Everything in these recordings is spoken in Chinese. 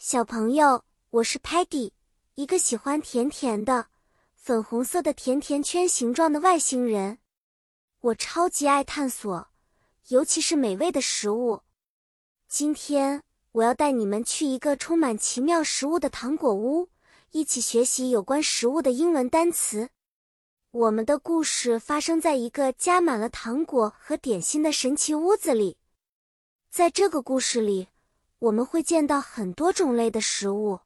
小朋友，我是 Patty，一个喜欢甜甜的、粉红色的甜甜圈形状的外星人。我超级爱探索，尤其是美味的食物。今天我要带你们去一个充满奇妙食物的糖果屋，一起学习有关食物的英文单词。我们的故事发生在一个加满了糖果和点心的神奇屋子里。在这个故事里。我们会见到很多种类的食物。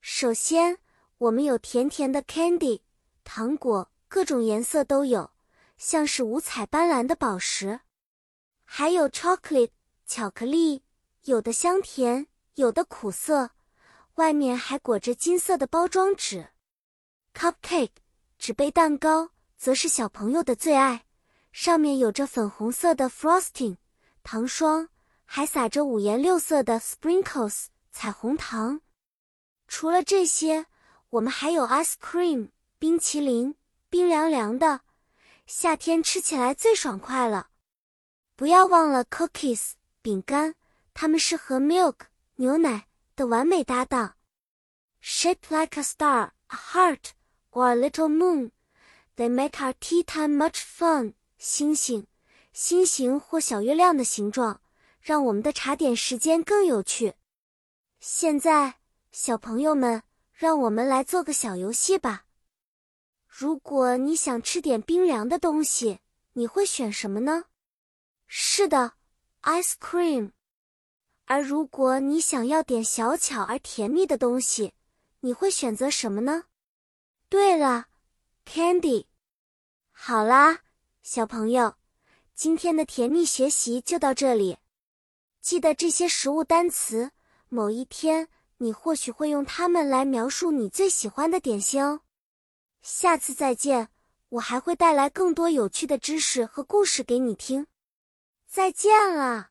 首先，我们有甜甜的 candy 糖果，各种颜色都有，像是五彩斑斓的宝石。还有 chocolate 巧克力，有的香甜，有的苦涩，外面还裹着金色的包装纸。cupcake 纸杯蛋糕则是小朋友的最爱，上面有着粉红色的 frosting 糖霜。还撒着五颜六色的 sprinkles 彩虹糖。除了这些，我们还有 ice cream 冰淇淋，冰凉凉的，夏天吃起来最爽快了。不要忘了 cookies 饼干，它们是和 milk 牛奶的完美搭档。Shaped like a star, a heart, or a little moon, they make our tea time much fun。星星、心形或小月亮的形状。让我们的茶点时间更有趣。现在，小朋友们，让我们来做个小游戏吧。如果你想吃点冰凉的东西，你会选什么呢？是的，ice cream。而如果你想要点小巧而甜蜜的东西，你会选择什么呢？对了，candy。好啦，小朋友，今天的甜蜜学习就到这里。记得这些食物单词，某一天你或许会用它们来描述你最喜欢的点心哦。下次再见，我还会带来更多有趣的知识和故事给你听。再见了。